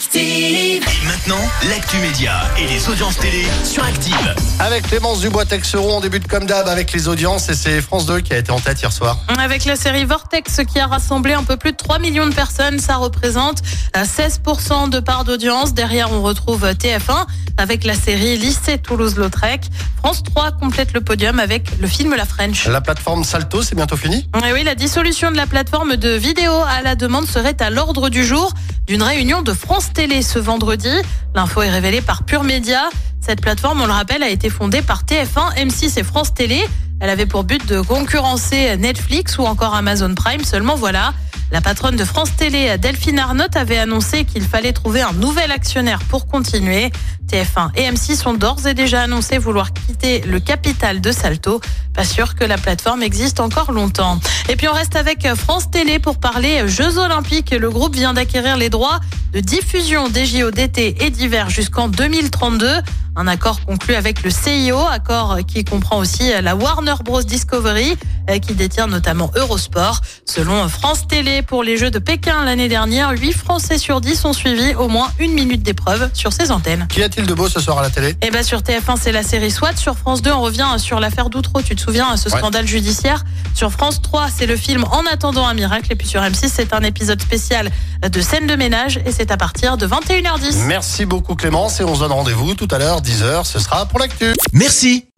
Active. Et maintenant, l'actu média et les audiences télé sur Active. Avec Clémence Dubois-Texeron, on débute comme d'hab avec les audiences et c'est France 2 qui a été en tête hier soir. Avec la série Vortex qui a rassemblé un peu plus de 3 millions de personnes, ça représente euh, 16% de part d'audience. Derrière, on retrouve TF1 avec la série Lycée Toulouse-Lautrec. France 3 complète le podium avec le film La French. La plateforme Salto, c'est bientôt fini Et oui, la dissolution de la plateforme de vidéo à la demande serait à l'ordre du jour d'une réunion de France Télé ce vendredi. L'info est révélée par Pure Média. Cette plateforme, on le rappelle, a été fondée par TF1, M6 et France Télé. Elle avait pour but de concurrencer Netflix ou encore Amazon Prime. Seulement voilà, la patronne de France Télé, Delphine Arnott, avait annoncé qu'il fallait trouver un nouvel actionnaire pour continuer. TF1 et M6 ont d'ores et déjà annoncé vouloir quitter le capital de Salto. Pas sûr que la plateforme existe encore longtemps. Et puis on reste avec France Télé pour parler Jeux Olympiques. Le groupe vient d'acquérir les droits de diffusion des JO d'été et d'hiver jusqu'en 2032. Un accord conclu avec le CIO, accord qui comprend aussi la Warner Bros Discovery, euh, qui détient notamment Eurosport. Selon France Télé, pour les Jeux de Pékin l'année dernière, 8 Français sur 10 ont suivi au moins une minute d'épreuve sur ces antennes. Qu'y a-t-il de beau ce soir à la télé? Eh ben sur TF1, c'est la série SWAT. Sur France 2, on revient sur l'affaire Doutreau. Tu te souviens, ce Ouais. scandale judiciaire? Sur France 3, c'est le film En attendant un miracle. Et puis sur M6, c'est un épisode spécial de scène de ménage. Et c'est à partir de 21h10. Merci beaucoup Clémence et on se donne rendez-vous tout à l'heure, 10h, ce sera pour l'actu. Merci,